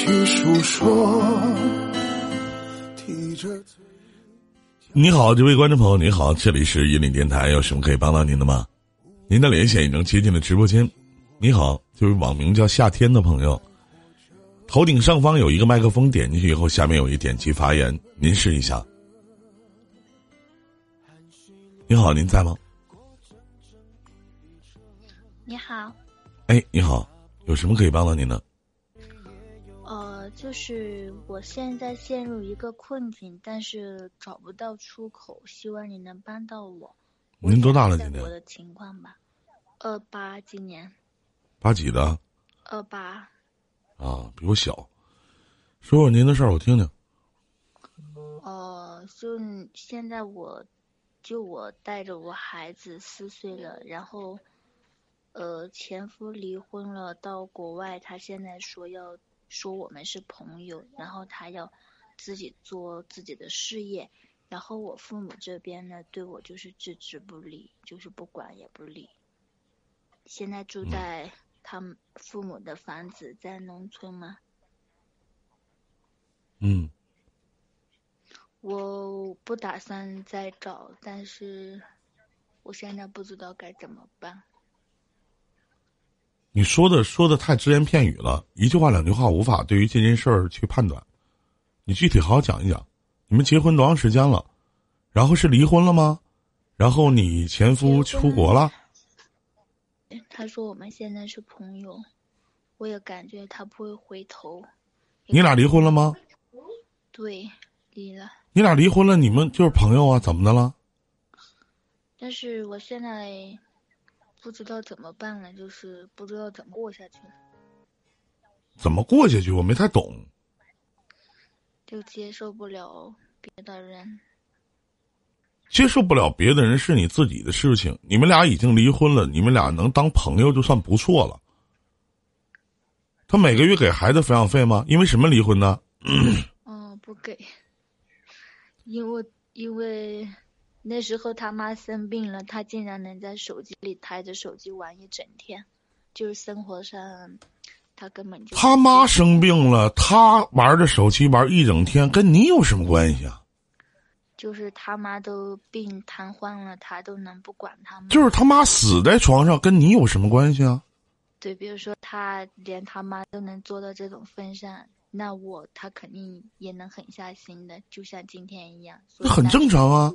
起诉说。提着你好，这位观众朋友，你好，这里是引领电台，有什么可以帮到您的吗？您的连线已经接进了直播间。你好，这位网名叫夏天的朋友，头顶上方有一个麦克风，点进去以后，下面有一点击发言，您试一下。你好，您在吗？你好，哎，你好，有什么可以帮到您的？呃，就是我现在陷入一个困境，但是找不到出口，希望你能帮到我。您多大了今年我的情况吧，二八今年八几的二八，啊？比我小。说说您的事儿，我听听。呃，就现在我，就我带着我孩子四岁了，然后，呃，前夫离婚了，到国外，他现在说要说我们是朋友，然后他要自己做自己的事业，然后我父母这边呢，对我就是置之不理，就是不管也不理。现在住在他们父母的房子，在农村吗。嗯，我不打算再找，但是我现在不知道该怎么办。你说的说的太只言片语了，一句话两句话无法对于这件事儿去判断。你具体好好讲一讲，你们结婚多长时间了？然后是离婚了吗？然后你前夫出国了？他说我们现在是朋友，我也感觉他不会回头。你俩离婚了吗？对，离了。你俩离婚了，你们就是朋友啊？怎么的了？但是我现在不知道怎么办了，就是不知道怎么过下去，怎么过下去？我没太懂。就接受不了别的人。接受不了别的人是你自己的事情。你们俩已经离婚了，你们俩能当朋友就算不错了。他每个月给孩子抚养费吗？因为什么离婚呢？嗯，不给，因为因为那时候他妈生病了，他竟然能在手机里抬着手机玩一整天，就是生活上他根本就他妈生病了，他玩着手机玩一整天，跟你有什么关系啊？就是他妈都病瘫痪了，他都能不管他吗？就是他妈死在床上，跟你有什么关系啊？对，比如说他连他妈都能做到这种份上，那我他肯定也能狠下心的，就像今天一样。所以那很正常啊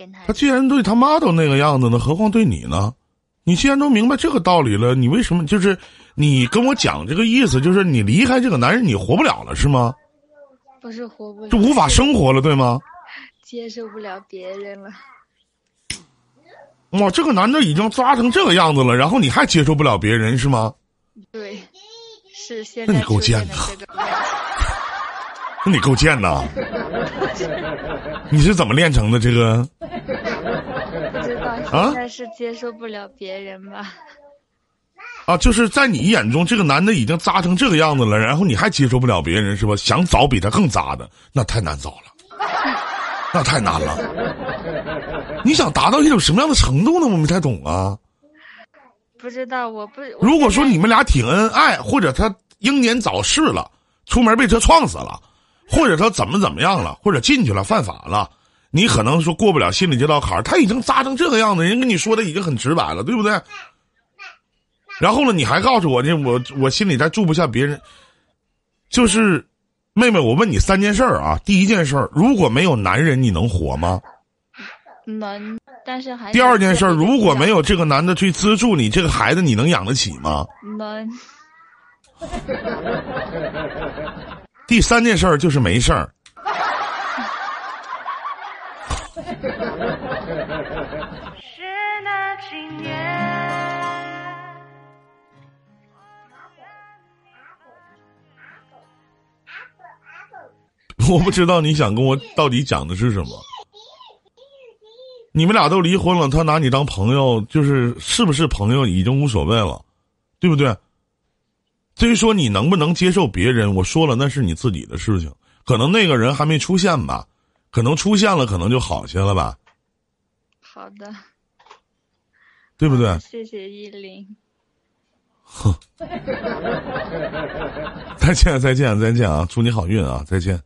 跟他他既然对他妈都那个样子呢，何况对你呢？你既然都明白这个道理了，你为什么就是你跟我讲这个意思，就是你离开这个男人，你活不了了是吗？不是活不了，就无法生活了，对吗？接受不了别人了。哇，这个男的已经抓成这个样子了，然后你还接受不了别人是吗？对，是现那你够贱的。那你够贱呐！你是怎么练成的这个？啊现在是接受不了别人吧？啊，就是在你眼中，这个男的已经渣成这个样子了，然后你还接受不了别人是吧？想找比他更渣的，那太难找了，那太难了。你想达到一种什么样的程度呢？我没太懂啊。不知道，我不。我如果说你们俩挺恩爱，或者他英年早逝了，出门被车撞死了，或者他怎么怎么样了，或者进去了犯法了，你可能说过不了心里这道坎儿。他已经扎成这个样子，人跟你说的已经很直白了，对不对？然后呢，你还告诉我呢，我我心里再住不下别人，就是，妹妹，我问你三件事儿啊。第一件事儿，如果没有男人，你能活吗？能，但是还第二件事儿，如果没有这个男的去资助你，这个孩子你能养得起吗？能，第三件事儿就是没事儿。是那几年。我不知道你想跟我到底讲的是什么。你们俩都离婚了，他拿你当朋友，就是是不是朋友已经无所谓了，对不对？至于说你能不能接受别人，我说了那是你自己的事情，可能那个人还没出现吧，可能出现了，可能就好些了吧，好的，对不对？谢谢依林。哼，再见再见再见啊！祝你好运啊！再见。